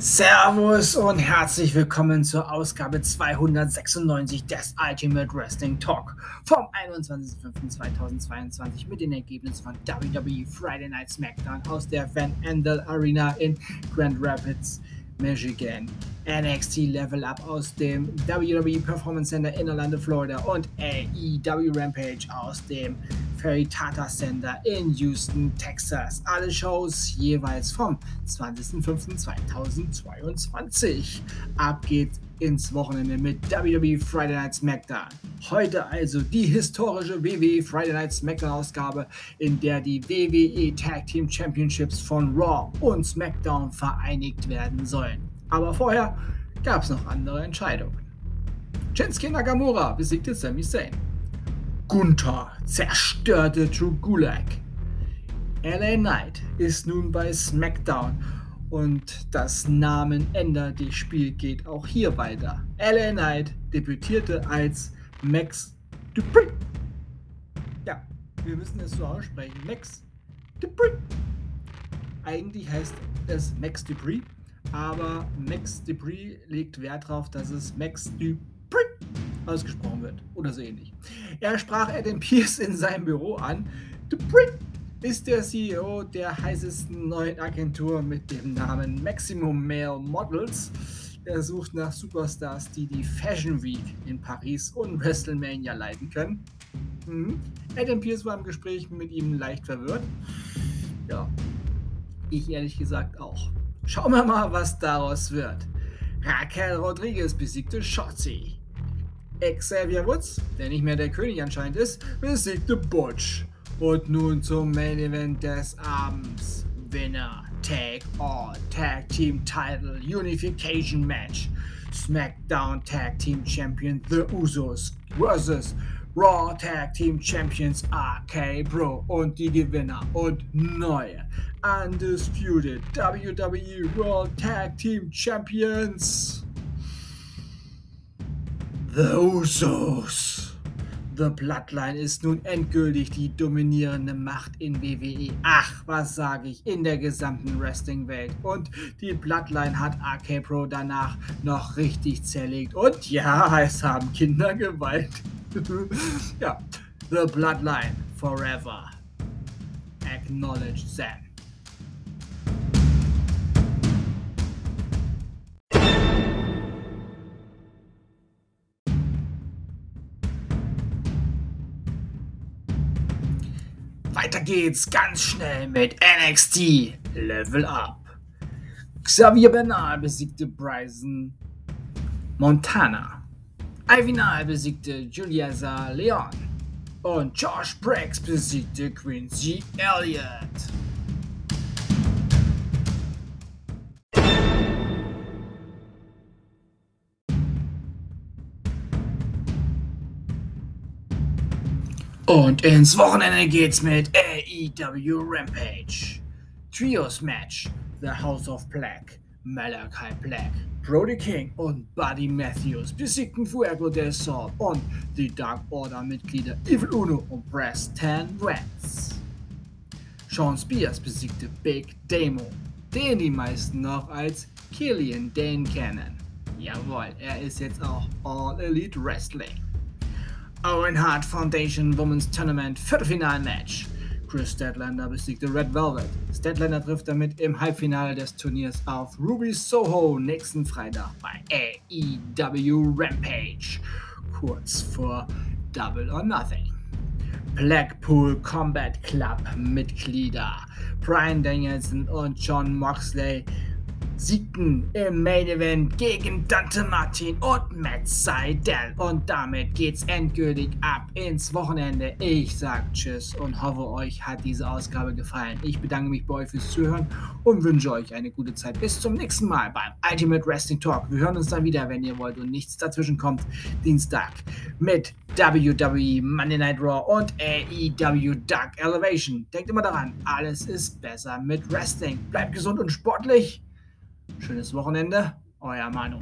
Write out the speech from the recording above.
Servus und herzlich willkommen zur Ausgabe 296 des Ultimate Wrestling Talk vom 21.05.2022 mit den Ergebnissen von WWE Friday Night SmackDown aus der Van Andel Arena in Grand Rapids, Michigan. NXT Level Up aus dem WWE Performance Center in Orlando, Florida und AEW Rampage aus dem Ferry Tata Center in Houston, Texas. Alle Shows jeweils vom 20.05.2022. Ab geht's ins Wochenende mit WWE Friday Night SmackDown. Heute also die historische WWE Friday Night SmackDown Ausgabe, in der die WWE Tag Team Championships von Raw und SmackDown vereinigt werden sollen. Aber vorher gab es noch andere Entscheidungen. Shinsuke Nakamura besiegte Sami Zayn. Gunther zerstörte Drew Gulak. LA Knight ist nun bei SmackDown und das Namenende des Spiels geht auch hier weiter. LA Knight debütierte als Max Dupree. Ja, wir müssen es so aussprechen. Max Dupree. Eigentlich heißt es Max Dupree, aber Max Dupree legt Wert darauf, dass es Max Dupree ausgesprochen wird oder so ähnlich. Er sprach Adam Pierce in seinem Büro an. Dupree ist der CEO der heißesten neuen Agentur mit dem Namen Maximum Male Models. Er sucht nach Superstars, die die Fashion Week in Paris und WrestleMania leiten können. Mhm. Adam Pierce war im Gespräch mit ihm leicht verwirrt. Ja, ich ehrlich gesagt auch. Schauen wir mal, was daraus wird. Raquel Rodriguez besiegte Shotzi. Xavier Woods, der nicht mehr der König anscheinend ist, besiegte Butch. Und nun zum Main Event des Abends. Winner Take All Tag Team Title Unification Match. SmackDown Tag Team Champion The Usos vs. Raw Tag Team Champions RK Bro und die Gewinner und neue Undisputed WWE World Tag Team Champions The Usos. The Bloodline ist nun endgültig die dominierende Macht in WWE. Ach, was sage ich, in der gesamten Wrestling-Welt. Und die Bloodline hat RK Pro danach noch richtig zerlegt. Und ja, es haben Kinder Gewalt. ja, The Bloodline forever. Acknowledge them. Weiter geht's ganz schnell mit NXT Level Up. Xavier Bernal besiegte Bryson Montana. Ivinal besiegte Julia Leon. Und Josh Briggs besiegte Quincy Elliott. Und ins Wochenende geht's mit AEW Rampage. Trios Match. The House of Black. Malachi Black. Brody King und Buddy Matthews besiegten Fuego del Sol und die Dark Order Mitglieder Evil Uno und Preston Vance. Sean Spears besiegte Big Demo, den die meisten noch als Killian Dane kennen. Jawohl, er ist jetzt auch All Elite Wrestling. Owen Hart Foundation Women's Tournament Viertelfinalmatch. Chris Statlander besiegte Red Velvet. Statlander trifft damit im Halbfinale des Turniers auf Ruby Soho nächsten Freitag bei AEW Rampage. Kurz vor Double or Nothing. Blackpool Combat Club Mitglieder Brian Danielson und John Moxley siegten im Main Event gegen Dante Martin und Matt Seidel. Und damit geht's endgültig ab ins Wochenende. Ich sag Tschüss und hoffe, euch hat diese Ausgabe gefallen. Ich bedanke mich bei euch fürs Zuhören und wünsche euch eine gute Zeit. Bis zum nächsten Mal beim Ultimate Wrestling Talk. Wir hören uns dann wieder, wenn ihr wollt und nichts dazwischen kommt. Dienstag mit WWE Monday Night Raw und AEW Dark Elevation. Denkt immer daran, alles ist besser mit Wrestling. Bleibt gesund und sportlich. Schönes Wochenende, euer Manu.